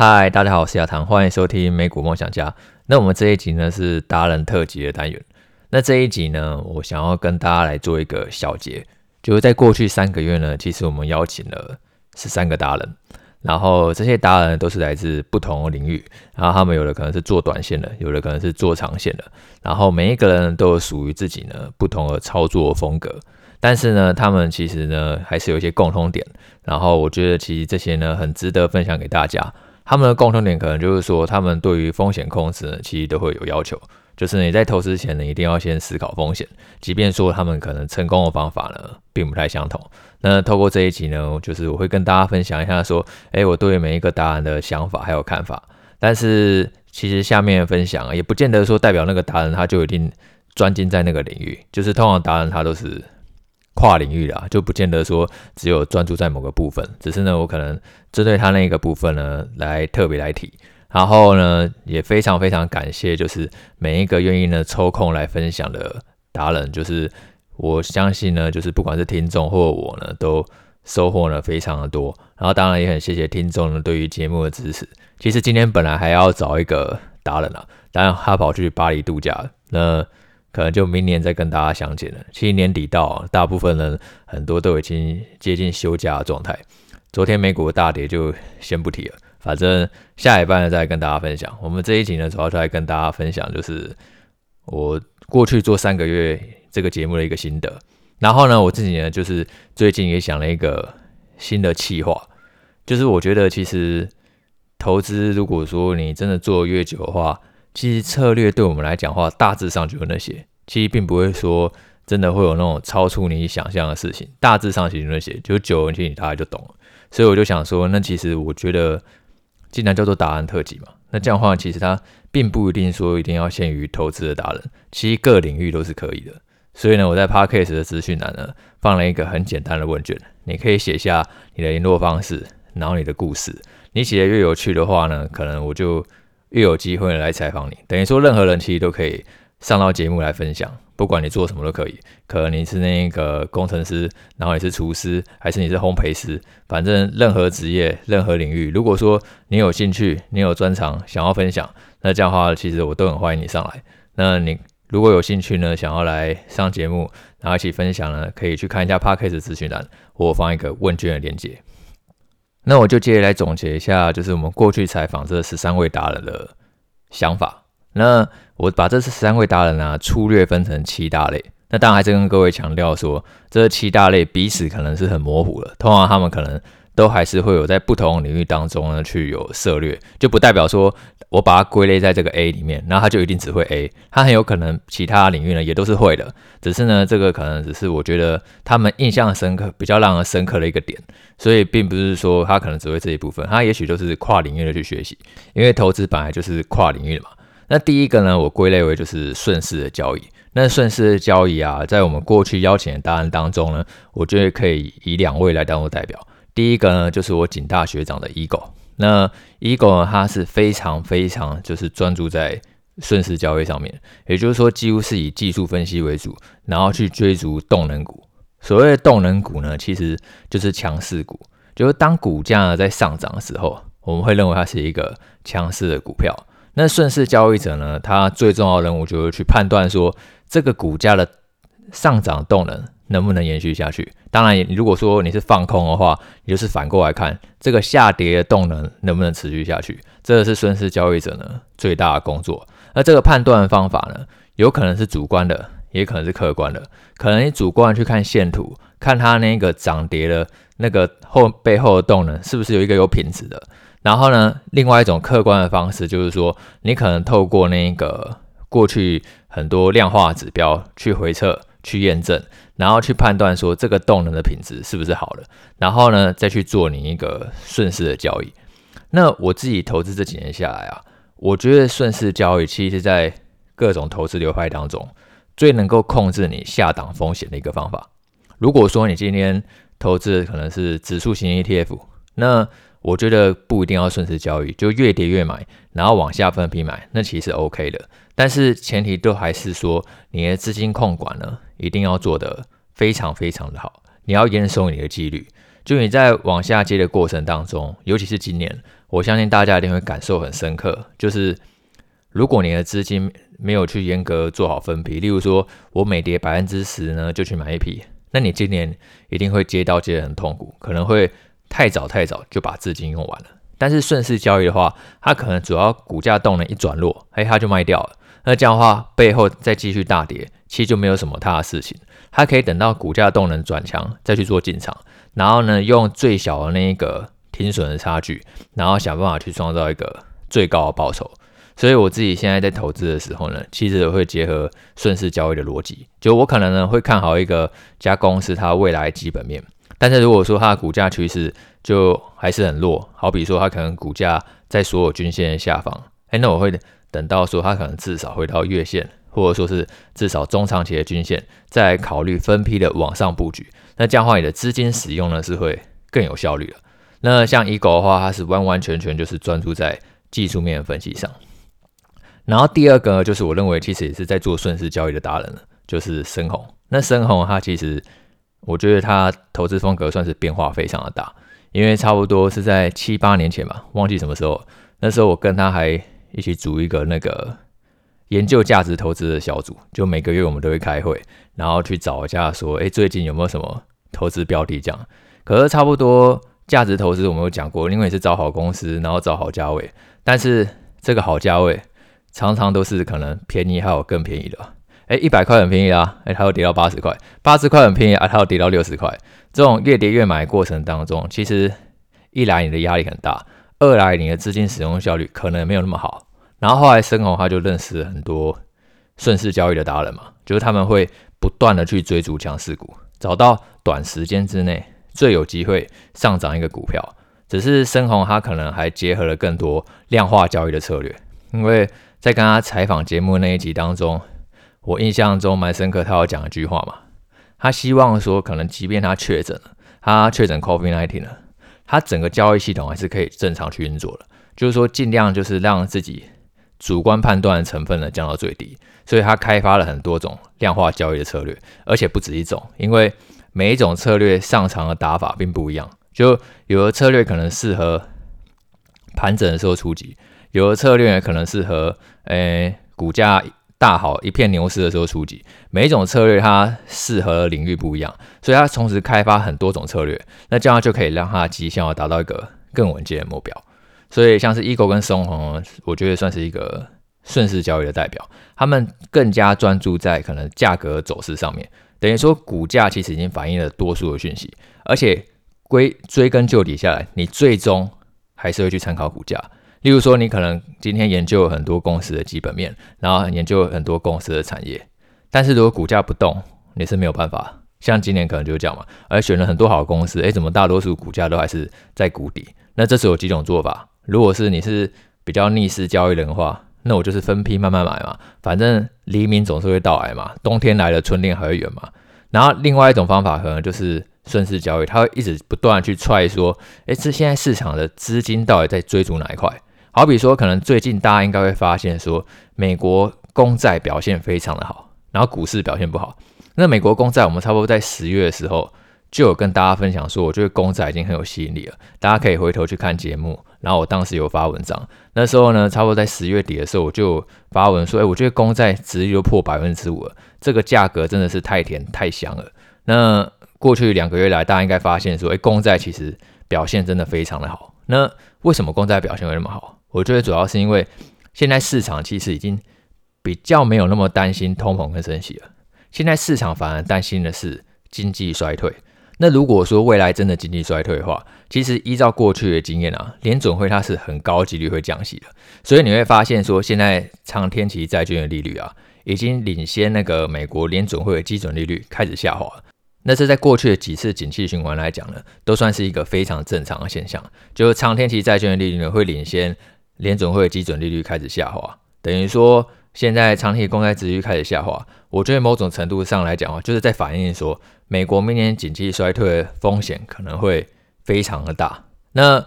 嗨，大家好，我是亚堂，欢迎收听美股梦想家。那我们这一集呢是达人特辑的单元。那这一集呢，我想要跟大家来做一个小结，就是在过去三个月呢，其实我们邀请了十三个达人，然后这些达人都是来自不同的领域，然后他们有的可能是做短线的，有的可能是做长线的，然后每一个人都有属于自己呢不同的操作风格。但是呢，他们其实呢还是有一些共通点，然后我觉得其实这些呢很值得分享给大家。他们的共同点可能就是说，他们对于风险控制呢其实都会有要求，就是你在投资前呢一定要先思考风险，即便说他们可能成功的方法呢并不太相同。那透过这一集呢，就是我会跟大家分享一下说，哎，我对每一个达人的想法还有看法。但是其实下面分享也不见得说代表那个达人他就一定专精在那个领域，就是通常达人他都是。跨领域的啊，就不见得说只有专注在某个部分，只是呢，我可能针对他那个部分呢，来特别来提。然后呢，也非常非常感谢，就是每一个愿意呢抽空来分享的达人，就是我相信呢，就是不管是听众或我呢，都收获呢非常的多。然后当然也很谢谢听众呢对于节目的支持。其实今天本来还要找一个达人啊，当然他跑去巴黎度假，那。可能就明年再跟大家相见了。其实年底到，大部分人很多都已经接近休假的状态。昨天美股大跌就先不提了，反正下一半呢再跟大家分享。我们这一集呢主要就来跟大家分享，就是我过去做三个月这个节目的一个心得。然后呢，我自己呢就是最近也想了一个新的企划，就是我觉得其实投资如果说你真的做越久的话，其实策略对我们来讲的话，大致上就有那些，其实并不会说真的会有那种超出你想象的事情。大致上其实那些，就久了其实你大概就懂了。所以我就想说，那其实我觉得，既然叫做达人特辑嘛，那这样的话，其实它并不一定说一定要限于投资的达人，其实各领域都是可以的。所以呢，我在 Podcast 的资讯栏呢放了一个很简单的问卷，你可以写下你的联络方式，然后你的故事。你写的越有趣的话呢，可能我就。越有机会来采访你，等于说任何人其实都可以上到节目来分享，不管你做什么都可以。可能你是那个工程师，然后你是厨师，还是你是烘焙师，反正任何职业、任何领域，如果说你有兴趣、你有专长想要分享，那这样的话，其实我都很欢迎你上来。那你如果有兴趣呢，想要来上节目，然后一起分享呢，可以去看一下 Podcast 资讯栏，我放一个问卷的链接。那我就接着来总结一下，就是我们过去采访这十三位达人的想法。那我把这十三位达人呢、啊，粗略分成七大类。那当然还是跟各位强调说，这七大类彼此可能是很模糊的，通常他们可能。都还是会有在不同领域当中呢，去有涉略，就不代表说我把它归类在这个 A 里面，然后他就一定只会 A，他很有可能其他领域呢也都是会的，只是呢这个可能只是我觉得他们印象深刻、比较让人深刻的一个点，所以并不是说他可能只会这一部分，他也许都是跨领域的去学习，因为投资本来就是跨领域的嘛。那第一个呢，我归类为就是顺势的交易。那顺势的交易啊，在我们过去邀请的答案当中呢，我觉得可以以两位来当做代表。第一个呢，就是我景大学长的 ego，。那 ego 呢，他是非常非常就是专注在顺势交易上面，也就是说，几乎是以技术分析为主，然后去追逐动能股。所谓的动能股呢，其实就是强势股，就是当股价在上涨的时候，我们会认为它是一个强势的股票。那顺势交易者呢，他最重要的任务就是去判断说，这个股价的上涨动能。能不能延续下去？当然，如果说你是放空的话，也就是反过来看这个下跌的动能能不能持续下去，这个是顺势交易者呢最大的工作。那这个判断方法呢，有可能是主观的，也可能是客观的。可能你主观去看线图，看它那个涨跌的那个后背后的动能是不是有一个有品质的。然后呢，另外一种客观的方式就是说，你可能透过那个过去很多量化指标去回测、去验证。然后去判断说这个动能的品质是不是好的，然后呢再去做你一个顺势的交易。那我自己投资这几年下来啊，我觉得顺势交易其实在各种投资流派当中最能够控制你下档风险的一个方法。如果说你今天投资可能是指数型 ETF，那我觉得不一定要顺势交易，就越跌越买，然后往下分批买，那其实 OK 的。但是前提都还是说你的资金控管呢，一定要做得非常非常的好。你要严守你的纪律，就你在往下接的过程当中，尤其是今年，我相信大家一定会感受很深刻，就是如果你的资金没有去严格做好分批，例如说我每跌百分之十呢就去买一批，那你今年一定会接到接得很痛苦，可能会太早太早就把资金用完了。但是顺势交易的话，它可能主要股价动能一转弱，哎，它就卖掉了。那这样的话，背后再继续大跌，其实就没有什么大的事情。它可以等到股价动能转强再去做进场，然后呢，用最小的那一个停损的差距，然后想办法去创造一个最高的报酬。所以我自己现在在投资的时候呢，其实会结合顺势交易的逻辑，就我可能呢会看好一个家公司它未来基本面，但是如果说它的股价趋势就还是很弱，好比说它可能股价在所有均线的下方，哎，那我会等到说它可能至少回到月线，或者说是至少中长期的均线，再考虑分批的往上布局。那这样的话，你的资金使用呢是会更有效率的。那像 Eagle 的话，它是完完全全就是专注在技术面分析上。然后第二个就是我认为其实也是在做顺势交易的达人了，就是深红。那深红它其实我觉得它投资风格算是变化非常的大，因为差不多是在七八年前吧，忘记什么时候。那时候我跟他还一起组一个那个研究价值投资的小组，就每个月我们都会开会，然后去找一下说，哎，最近有没有什么投资标的这样。可是差不多价值投资我们有讲过，因为是找好公司，然后找好价位，但是这个好价位。常常都是可能便宜，还有更便宜的。哎，一百块很便宜啊，哎，它又跌到八十块；八十块很便宜啊，它又跌到六十块。这种越跌越买过程当中，其实一来你的压力很大，二来你的资金使用效率可能没有那么好。然后后来深红他就认识很多顺势交易的达人嘛，就是他们会不断的去追逐强势股，找到短时间之内最有机会上涨一个股票。只是深红他可能还结合了更多量化交易的策略，因为。在跟他采访节目那一集当中，我印象中蛮深刻，他有讲一句话嘛，他希望说，可能即便他确诊了，他确诊 COVID-19 了，他整个交易系统还是可以正常去运作的，就是说尽量就是让自己主观判断的成分呢降到最低，所以他开发了很多种量化交易的策略，而且不止一种，因为每一种策略上场的打法并不一样，就有的策略可能适合盘整的时候出击。有的策略可能适合，诶、股价大好一片牛市的时候出击。每一种策略它适合的领域不一样，所以它同时开发很多种策略，那这样就可以让它绩效达到一个更稳健的目标。所以像是 Eagle 跟松红，我觉得算是一个顺势交易的代表。他们更加专注在可能价格走势上面，等于说股价其实已经反映了多数的讯息，而且归追根究底下来，你最终还是会去参考股价。例如说，你可能今天研究很多公司的基本面，然后研究很多公司的产业，但是如果股价不动，你是没有办法。像今年可能就是这样嘛，而选了很多好公司，诶，怎么大多数股价都还是在谷底？那这时候有几种做法。如果是你是比较逆势交易人的话，那我就是分批慢慢买嘛，反正黎明总是会到来嘛，冬天来了春天还会远嘛。然后另外一种方法可能就是。顺势交易，它会一直不断去踹说，诶，这现在市场的资金到底在追逐哪一块？好比说，可能最近大家应该会发现说，美国公债表现非常的好，然后股市表现不好。那美国公债，我们差不多在十月的时候就有跟大家分享说，我觉得公债已经很有吸引力了，大家可以回头去看节目。然后我当时有发文章，那时候呢，差不多在十月底的时候，我就发文说，诶，我觉得公债殖利率破百分之五了，这个价格真的是太甜太香了。那过去两个月来，大家应该发现说，诶，公债其实表现真的非常的好。那为什么公债表现会那么好？我觉得主要是因为现在市场其实已经比较没有那么担心通膨跟升息了。现在市场反而担心的是经济衰退。那如果说未来真的经济衰退的话，其实依照过去的经验啊，联准会它是很高几率会降息的。所以你会发现说，现在长天期债券的利率啊，已经领先那个美国联准会的基准利率开始下滑。那这在过去的几次景气循环来讲呢，都算是一个非常正常的现象。就是长天期债券的利率呢，会领先联准会的基准利率开始下滑，等于说现在长期公债殖利率开始下滑。我觉得某种程度上来讲啊，就是在反映说美国明年景气衰退的风险可能会非常的大。那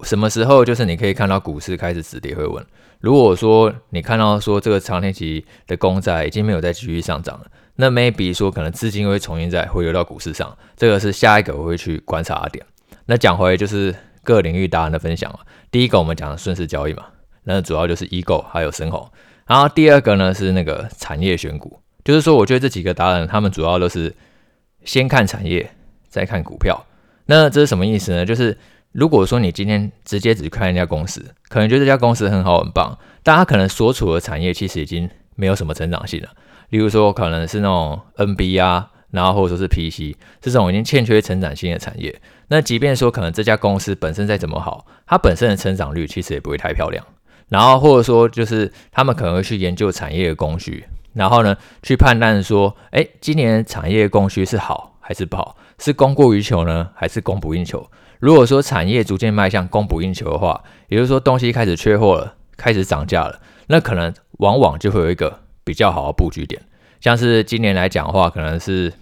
什么时候就是你可以看到股市开始止跌回稳？如果说你看到说这个长天期的公债已经没有再继续上涨了。那 maybe 说可能资金会重新再回流到股市上，这个是下一个我会去观察的点。那讲回就是各领域达人的分享。第一个我们讲的顺势交易嘛，那主要就是 eagle 还有深红。然后第二个呢是那个产业选股，就是说我觉得这几个达人他们主要都是先看产业再看股票。那这是什么意思呢？就是如果说你今天直接只看一家公司，可能觉得这家公司很好很棒，但它可能所处的产业其实已经没有什么成长性了。例如说可能是那种 NB 啊。然后或者说是 PC 这种已经欠缺成长性的产业，那即便说可能这家公司本身再怎么好，它本身的成长率其实也不会太漂亮。然后或者说就是他们可能会去研究产业的供需，然后呢去判断说，哎，今年产业供需是好还是不好，是供过于求呢，还是供不应求？如果说产业逐渐迈向供不应求的话，也就是说东西开始缺货了，开始涨价了，那可能往往就会有一个比较好的布局点。像是今年来讲的话，可能是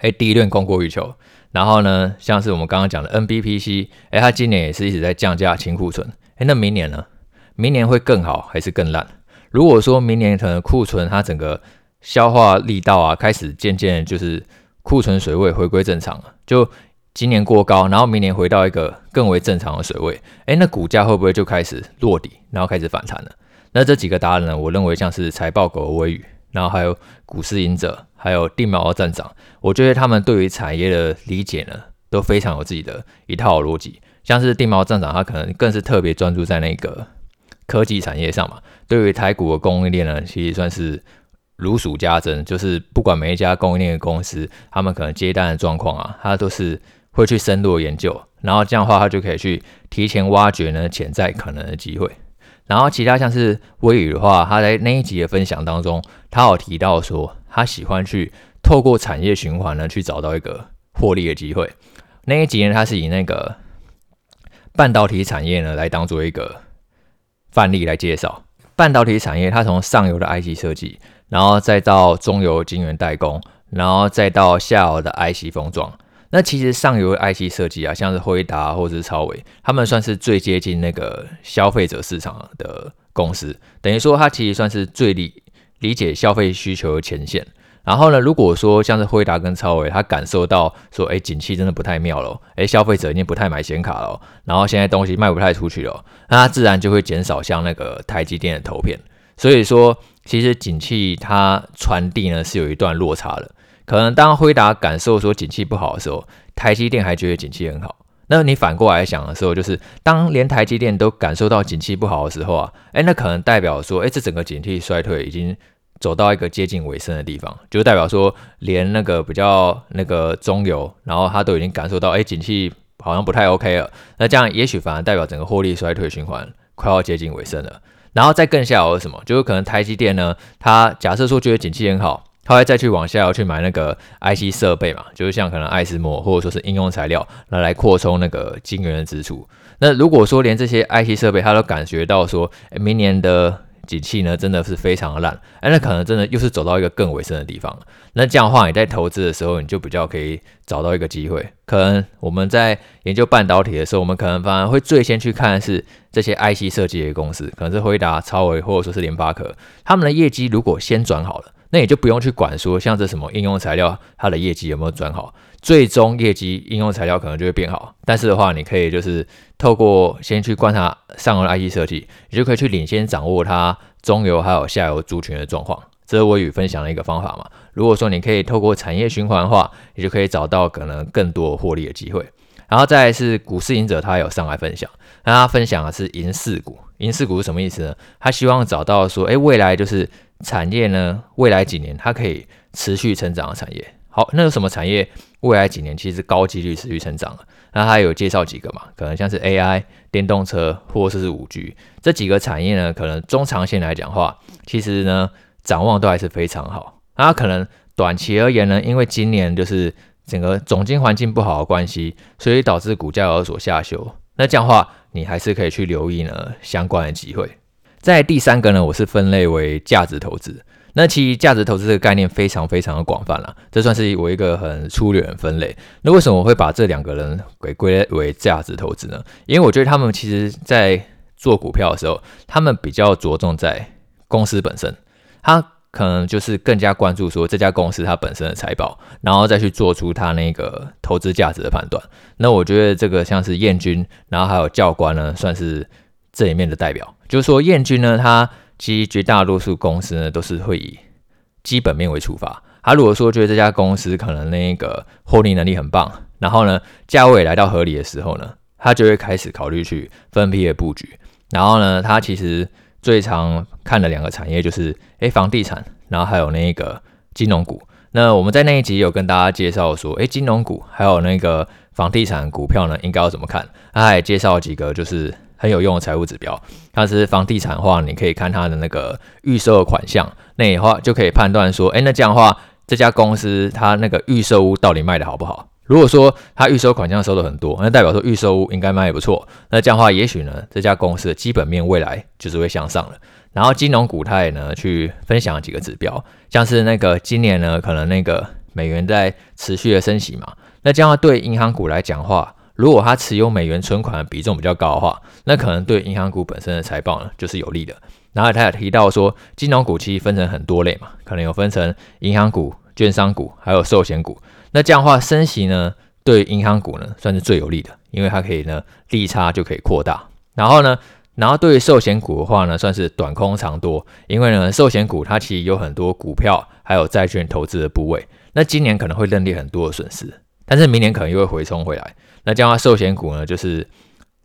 诶第一轮供过于求，然后呢，像是我们刚刚讲的 NBPC，诶它今年也是一直在降价清库存，诶那明年呢？明年会更好还是更烂？如果说明年可能库存它整个消化力道啊，开始渐渐就是库存水位回归正常了，就今年过高，然后明年回到一个更为正常的水位，诶那股价会不会就开始落底，然后开始反弹了？那这几个答案呢，我认为像是财报狗的微语。然后还有股市赢者，还有定锚站长，我觉得他们对于产业的理解呢，都非常有自己的一套逻辑。像是定锚站长，他可能更是特别专注在那个科技产业上嘛。对于台股的供应链呢，其实算是如数家珍。就是不管每一家供应链的公司，他们可能接单的状况啊，他都是会去深入研究，然后这样的话，他就可以去提前挖掘呢潜在可能的机会。然后其他像是微宇的话，他在那一集的分享当中，他有提到说，他喜欢去透过产业循环呢，去找到一个获利的机会。那一集呢，他是以那个半导体产业呢来当做一个范例来介绍。半导体产业，它从上游的 IC 设计，然后再到中游晶圆代工，然后再到下游的 IC 封装。那其实上游的 IC 设计啊，像是辉达或者是超微，他们算是最接近那个消费者市场的公司，等于说它其实算是最理理解消费需求的前线。然后呢，如果说像是辉达跟超微，他感受到说，哎，景气真的不太妙了，哎，消费者已经不太买显卡了，然后现在东西卖不太出去了，那它自然就会减少像那个台积电的投片。所以说，其实景气它传递呢是有一段落差的。可能当辉达感受说景气不好的时候，台积电还觉得景气很好。那你反过来想的时候，就是当连台积电都感受到景气不好的时候啊，诶，那可能代表说，诶，这整个景气衰退已经走到一个接近尾声的地方，就代表说，连那个比较那个中游，然后他都已经感受到，诶，景气好像不太 OK 了。那这样也许反而代表整个获利衰退循环快要接近尾声了。然后再更下游是什么？就是可能台积电呢，它假设说觉得景气很好。他会再去往下游去买那个 IC 设备嘛，就是像可能艾斯摩或者说是应用材料，来来扩充那个晶圆的支出。那如果说连这些 IC 设备他都感觉到说，明年的景气呢真的是非常的烂，哎，那可能真的又是走到一个更尾声的地方。那这样的话，你在投资的时候，你就比较可以找到一个机会。可能我们在研究半导体的时候，我们可能反而会最先去看的是这些 IC 设计的公司，可能是辉达、超微或者说是联发科，他们的业绩如果先转好了。那你就不用去管说像这什么应用材料，它的业绩有没有转好，最终业绩应用材料可能就会变好。但是的话，你可以就是透过先去观察上游的 IC 设计，你就可以去领先掌握它中游还有下游族群的状况。这是我与分享的一个方法嘛。如果说你可以透过产业循环的话，你就可以找到可能更多获利的机会。然后再是股市赢者，他有上来分享，那他分享的是银四股。银四股是什么意思呢？他希望找到说，哎，未来就是。产业呢，未来几年它可以持续成长的产业。好，那有什么产业未来几年其实高几率持续成长？那他有介绍几个嘛？可能像是 AI、电动车，或者是五 G 这几个产业呢，可能中长线来讲的话，其实呢展望都还是非常好。那可能短期而言呢，因为今年就是整个总经环境不好的关系，所以导致股价有所下修。那这样话，你还是可以去留意呢相关的机会。在第三个呢，我是分类为价值投资。那其实价值投资这个概念非常非常的广泛了，这算是我一个很粗略的分类。那为什么我会把这两个人给归类为价值投资呢？因为我觉得他们其实在做股票的时候，他们比较着重在公司本身，他可能就是更加关注说这家公司它本身的财报，然后再去做出它那个投资价值的判断。那我觉得这个像是燕军，然后还有教官呢，算是这里面的代表。就是说燕军呢，它其实绝大多数公司呢都是会以基本面为出发。他如果说觉得这家公司可能那个获利能力很棒，然后呢价位来到合理的时候呢，他就会开始考虑去分批的布局。然后呢，他其实。最常看的两个产业就是诶房地产，然后还有那个金融股。那我们在那一集有跟大家介绍说，诶金融股还有那个房地产股票呢，应该要怎么看？他还介绍几个就是很有用的财务指标。它是房地产的话，你可以看它的那个预售的款项，那的话就可以判断说，诶那这样的话，这家公司它那个预售屋到底卖得好不好？如果说它预收款项收的很多，那代表说预售屋应该卖也不错。那这样的话，也许呢，这家公司的基本面未来就是会向上了。然后金融股它也呢去分享几个指标，像是那个今年呢，可能那个美元在持续的升息嘛。那这样对银行股来讲话，如果它持有美元存款比重比较高的话，那可能对银行股本身的财报呢就是有利的。然后他也提到说，金融股其实分成很多类嘛，可能有分成银行股、券商股，还有寿险股。那这样的话，升息呢，对银行股呢算是最有利的，因为它可以呢利差就可以扩大。然后呢，然后对于寿险股的话呢，算是短空长多，因为呢寿险股它其实有很多股票还有债券投资的部位，那今年可能会认列很多的损失，但是明年可能又会回冲回来。那这样的话，寿险股呢就是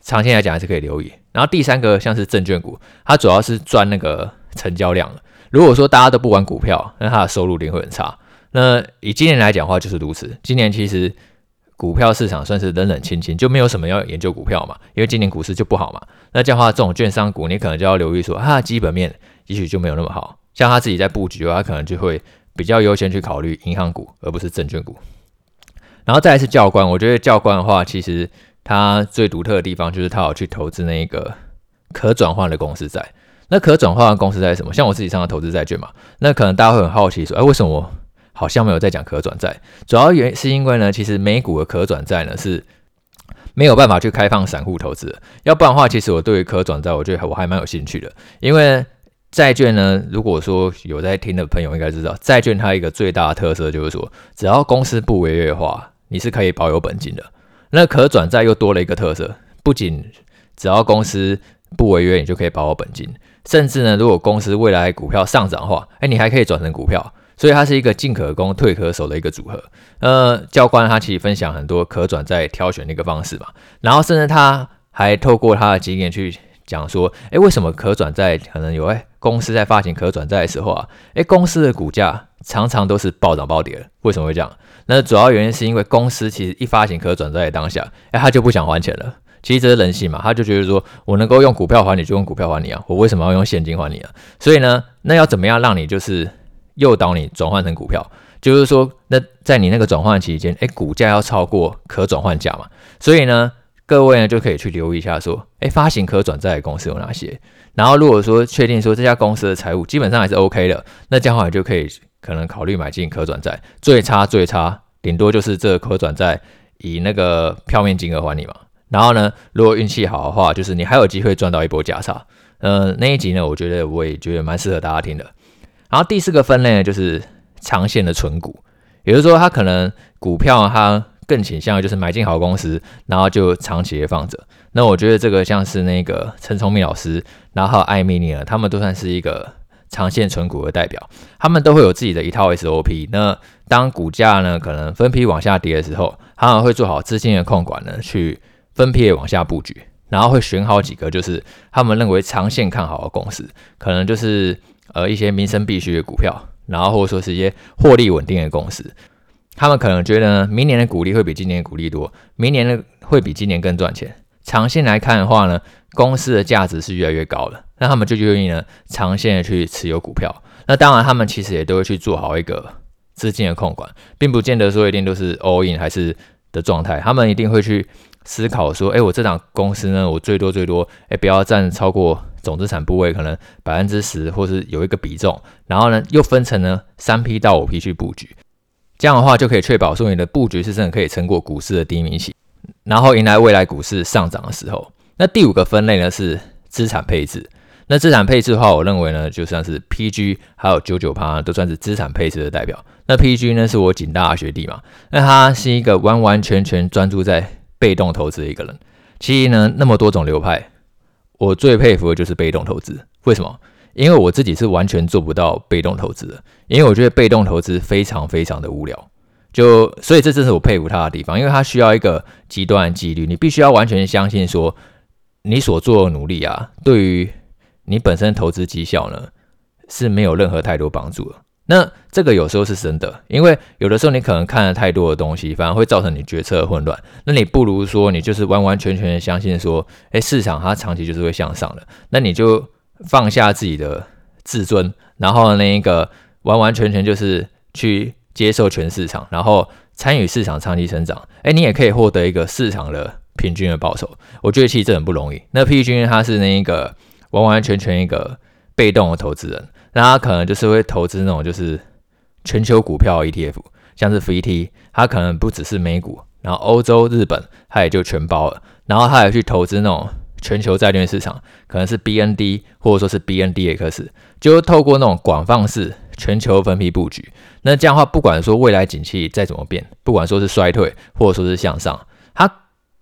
长期来讲还是可以留意。然后第三个像是证券股，它主要是赚那个成交量。如果说大家都不玩股票，那它的收入一定会很差。那以今年来讲的话，就是如此。今年其实股票市场算是冷冷清清，就没有什么要研究股票嘛，因为今年股市就不好嘛。那这样的话，这种券商股你可能就要留意说，它的基本面也许就没有那么好。像他自己在布局的话，他可能就会比较优先去考虑银行股，而不是证券股。然后再来是教官，我觉得教官的话，其实他最独特的地方就是他有去投资那一个可转换的公司债。那可转换的公司债是什么？像我自己上的投资债券嘛，那可能大家会很好奇说，哎，为什么我？好像没有在讲可转债，主要原因是因为呢，其实美股的可转债呢是没有办法去开放散户投资的。要不然的话，其实我对于可转债，我觉得我还蛮有兴趣的。因为债券呢，如果说有在听的朋友应该知道，债券它一个最大的特色就是说，只要公司不违约的话，你是可以保有本金的。那可转债又多了一个特色，不仅只要公司不违约，你就可以保有本金，甚至呢，如果公司未来股票上涨的话，哎，你还可以转成股票。所以它是一个进可攻、退可守的一个组合。呃，教官他其实分享很多可转债挑选的一个方式嘛，然后甚至他还透过他的经验去讲说，诶，为什么可转债可能有诶公司在发行可转债的时候啊，诶，公司的股价常常都是暴涨暴跌的。为什么会这样？那主要原因是因为公司其实一发行可转债的当下，诶，他就不想还钱了。其实这是人性嘛，他就觉得说我能够用股票还你，就用股票还你啊，我为什么要用现金还你啊？所以呢，那要怎么样让你就是？诱导你转换成股票，就是说，那在你那个转换期间，诶，股价要超过可转换价嘛，所以呢，各位呢就可以去留意一下，说，诶，发行可转债的公司有哪些？然后如果说确定说这家公司的财务基本上还是 OK 的，那这样的话就可以可能考虑买进可转债，最差最差，顶多就是这个可转债以那个票面金额还你嘛。然后呢，如果运气好的话，就是你还有机会赚到一波价差。嗯、那一集呢，我觉得我也觉得蛮适合大家听的。然后第四个分类呢，就是长线的存股，也就是说，它可能股票它更倾向于就是买进好公司，然后就长期的放着。那我觉得这个像是那个陈聪明老师，然后艾米尼尔，他们都算是一个长线存股的代表。他们都会有自己的一套 SOP。那当股价呢可能分批往下跌的时候，他们会做好资金的控管呢，去分批的往下布局，然后会选好几个就是他们认为长线看好的公司，可能就是。呃，一些民生必需的股票，然后或者说是一些获利稳定的公司，他们可能觉得呢，明年的股利会比今年的股利多，明年的会比今年更赚钱。长线来看的话呢，公司的价值是越来越高了，那他们就愿意呢，长线的去持有股票。那当然，他们其实也都会去做好一个资金的控管，并不见得说一定都是 all in 还是的状态，他们一定会去思考说，哎，我这档公司呢，我最多最多，哎，不要占超过。总资产部位可能百分之十，或是有一个比重，然后呢，又分成呢三批到五批去布局，这样的话就可以确保说你的布局是真的可以撑过股市的低迷期，然后迎来未来股市上涨的时候。那第五个分类呢是资产配置，那资产配置的话，我认为呢，就像是 PG 还有九九趴都算是资产配置的代表。那 PG 呢是我景大学弟嘛，那他是一个完完全全专注在被动投资的一个人。其实呢，那么多种流派，我最佩服的就是被动投资。为什么？因为我自己是完全做不到被动投资的，因为我觉得被动投资非常非常的无聊。就所以这正是我佩服他的地方，因为他需要一个极端的纪律，你必须要完全相信说你所做的努力啊，对于你本身投资绩效呢是没有任何太多帮助的。那这个有时候是真的，因为有的时候你可能看了太多的东西，反而会造成你决策混乱。那你不如说你就是完完全全的相信说，哎，市场它长期就是会向上的。那你就放下自己的自尊，然后那一个完完全全就是去接受全市场，然后参与市场长期成长。哎，你也可以获得一个市场的平均的报酬。我觉得其实这很不容易。那 P 君他是那一个完完全全一个被动的投资人。那他可能就是会投资那种就是全球股票 ETF，像是 VT，他可能不只是美股，然后欧洲、日本他也就全包了。然后他也去投资那种全球债券市场，可能是 BND 或者说是 BNDX，就透过那种广泛式全球分批布局。那这样的话，不管说未来景气再怎么变，不管说是衰退或者说是向上，它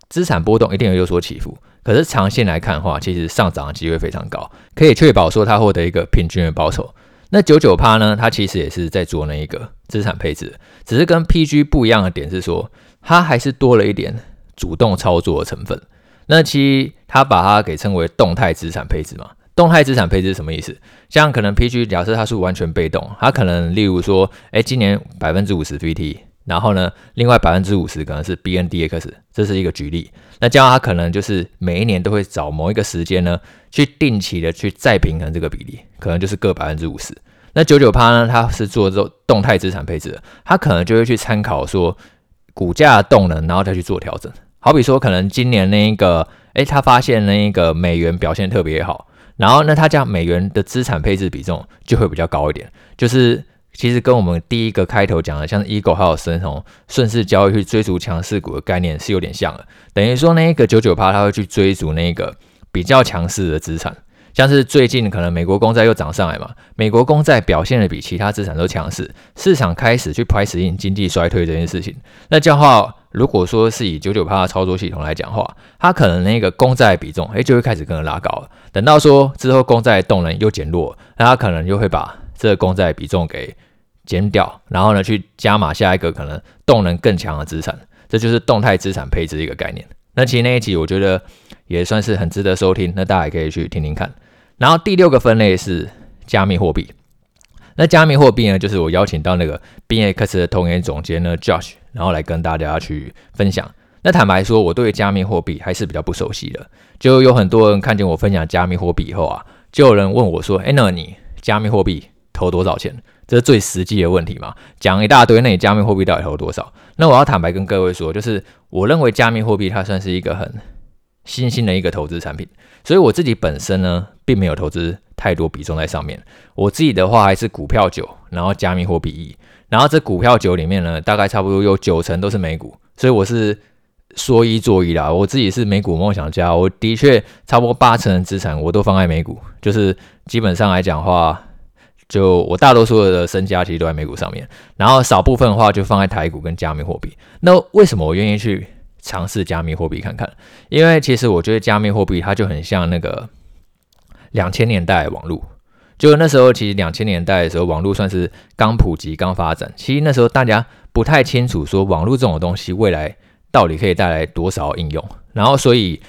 资产波动一定有所起伏。可是长线来看的话，其实上涨的机会非常高，可以确保说它获得一个平均的报酬。那九九趴呢？它其实也是在做那一个资产配置，只是跟 PG 不一样的点是说，它还是多了一点主动操作的成分。那其实它把它给称为动态资产配置嘛。动态资产配置是什么意思？像可能 PG 假设它是完全被动，它可能例如说，哎，今年百分之五十 VT。然后呢，另外百分之五十可能是 BNDX，这是一个举例。那这样他可能就是每一年都会找某一个时间呢，去定期的去再平衡这个比例，可能就是各百分之五十。那九九趴呢，它是做这种动态资产配置的，它可能就会去参考说股价的动能，然后再去做调整。好比说，可能今年那一个，诶，他发现那一个美元表现特别好，然后那，他这样美元的资产配置比重就会比较高一点，就是。其实跟我们第一个开头讲的，像 Eagle 还有深红顺势交易去追逐强势股的概念是有点像的。等于说那一个九九八，他会去追逐那个比较强势的资产，像是最近可能美国公债又涨上来嘛，美国公债表现的比其他资产都强势，市场开始去 price in 经济衰退这件事情。那这样的话，如果说是以九九八的操作系统来讲话，它可能那个公债比重哎就会开始跟着拉高。等到说之后公债动能又减弱，那它可能就会把这个公债比重给减掉，然后呢，去加码下一个可能动能更强的资产，这就是动态资产配置的一个概念。那其实那一集我觉得也算是很值得收听，那大家也可以去听听看。然后第六个分类是加密货币。那加密货币呢，就是我邀请到那个 B X 的投研总监呢 Josh，然后来跟大家去分享。那坦白说，我对加密货币还是比较不熟悉的。就有很多人看见我分享加密货币以后啊，就有人问我说：“哎，那你加密货币投多少钱？”这是最实际的问题嘛？讲一大堆，那你加密货币到底投多少？那我要坦白跟各位说，就是我认为加密货币它算是一个很新兴的一个投资产品，所以我自己本身呢，并没有投资太多比重在上面。我自己的话还是股票九，然后加密货币一，然后这股票九里面呢，大概差不多有九成都是美股，所以我是说一做一啦。我自己是美股梦想家，我的确差不多八成的资产我都放在美股，就是基本上来讲话。就我大多数的身家其实都在美股上面，然后少部分的话就放在台股跟加密货币。那为什么我愿意去尝试加密货币看看？因为其实我觉得加密货币它就很像那个两千年代网络，就那时候其实两千年代的时候网络算是刚普及、刚发展，其实那时候大家不太清楚说网络这种东西未来到底可以带来多少应用，然后所以。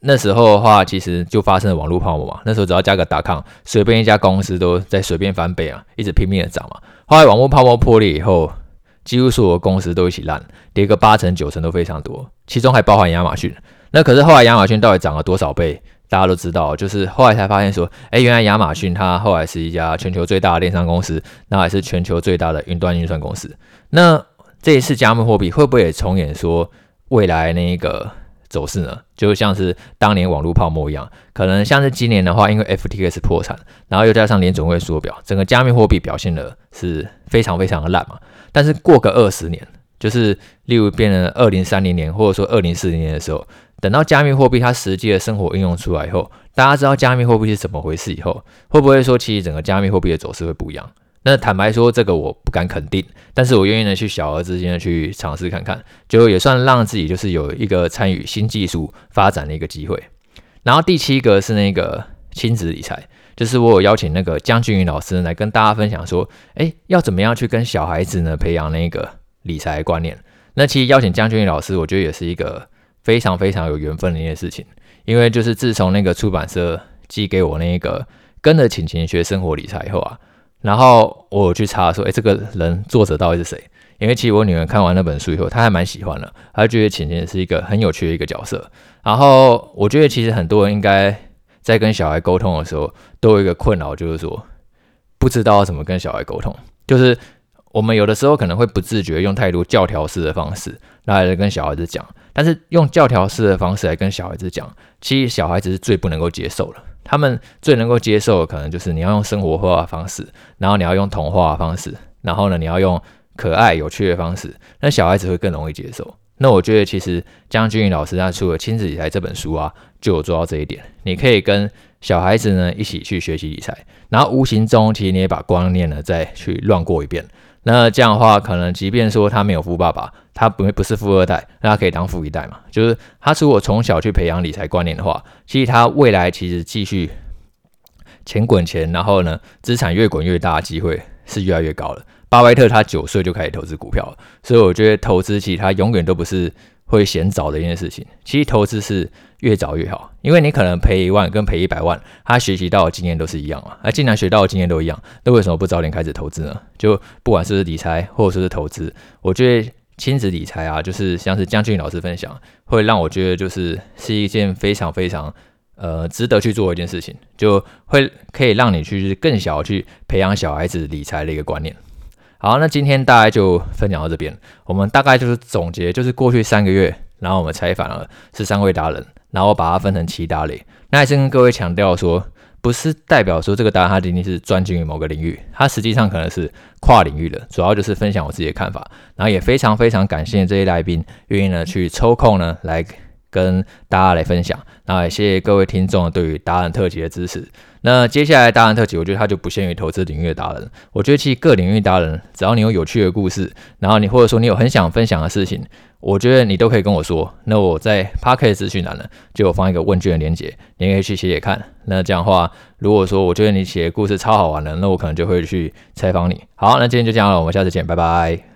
那时候的话，其实就发生了网络泡沫嘛。那时候只要加个 .com，随便一家公司都在随便翻倍啊，一直拼命的涨嘛。后来网络泡沫破裂以后，几乎所有公司都一起烂，跌个八成九成都非常多，其中还包含亚马逊。那可是后来亚马逊到底涨了多少倍？大家都知道，就是后来才发现说，哎，原来亚马逊它后来是一家全球最大的电商公司，那还是全球最大的云端运算公司。那这一次加密货币会不会也重演说未来那一个？走势呢，就像是当年网络泡沫一样，可能像是今年的话，因为 FTX 破产，然后又加上联总会缩表，整个加密货币表现的是非常非常的烂嘛。但是过个二十年，就是例如变成二零三零年或者说二零四零年的时候，等到加密货币它实际的生活应用出来以后，大家知道加密货币是怎么回事以后，会不会说其实整个加密货币的走势会不一样？那坦白说，这个我不敢肯定，但是我愿意呢去小额资金的去尝试看看，就也算让自己就是有一个参与新技术发展的一个机会。然后第七个是那个亲子理财，就是我有邀请那个江俊宇老师来跟大家分享说，诶，要怎么样去跟小孩子呢培养那个理财观念？那其实邀请江俊宇老师，我觉得也是一个。非常非常有缘分的一件事情，因为就是自从那个出版社寄给我那个跟着晴晴学生活理财以后啊，然后我去查说，哎，这个人作者到底是谁？因为其实我女儿看完那本书以后，她还蛮喜欢的，她觉得浅浅是一个很有趣的一个角色。然后我觉得其实很多人应该在跟小孩沟通的时候，都有一个困扰，就是说不知道怎么跟小孩沟通，就是。我们有的时候可能会不自觉用太多教条式的方式来跟小孩子讲，但是用教条式的方式来跟小孩子讲，其实小孩子是最不能够接受的。他们最能够接受的可能就是你要用生活化的方式，然后你要用童话的方式，然后呢，你要用可爱有趣的方式，那小孩子会更容易接受。那我觉得其实江俊宇老师他出了《亲子理财》这本书啊，就有做到这一点。你可以跟小孩子呢一起去学习理财，然后无形中其实你也把观念呢再去乱过一遍。那这样的话，可能即便说他没有富爸爸，他不不是富二代，那他可以当富一代嘛？就是他如果从小去培养理财观念的话，其实他未来其实继续钱滚钱，然后呢资产越滚越大机会是越来越高了。巴菲特他九岁就开始投资股票，所以我觉得投资其实他永远都不是会嫌早的一件事情。其实投资是越早越好，因为你可能赔一万跟赔一百万，他学习到的经验都是一样嘛。那既然学到的经验都一样，那为什么不早点开始投资呢？就不管是不是理财或者说是投资，我觉得亲子理财啊，就是像是江俊老师分享，会让我觉得就是是一件非常非常呃值得去做的一件事情，就会可以让你去更小去培养小孩子理财的一个观念。好，那今天大概就分享到这边。我们大概就是总结，就是过去三个月，然后我们采访了十三位达人，然后把它分成七大类。那还是跟各位强调说，不是代表说这个达人他仅仅是专精于某个领域，他实际上可能是跨领域的。主要就是分享我自己的看法，然后也非常非常感谢这些来宾愿意呢去抽空呢来跟大家来分享。然后也谢谢各位听众对于达人特辑的支持。那接下来达人特辑，我觉得它就不限于投资领域的达人。我觉得其实各领域达人，只要你有有趣的故事，然后你或者说你有很想分享的事情，我觉得你都可以跟我说。那我在 Podcast 资讯栏呢，就有放一个问卷的连接，你可以去写写看。那这样的话，如果说我觉得你写的故事超好玩的，那我可能就会去采访你。好，那今天就这样了，我们下次见，拜拜。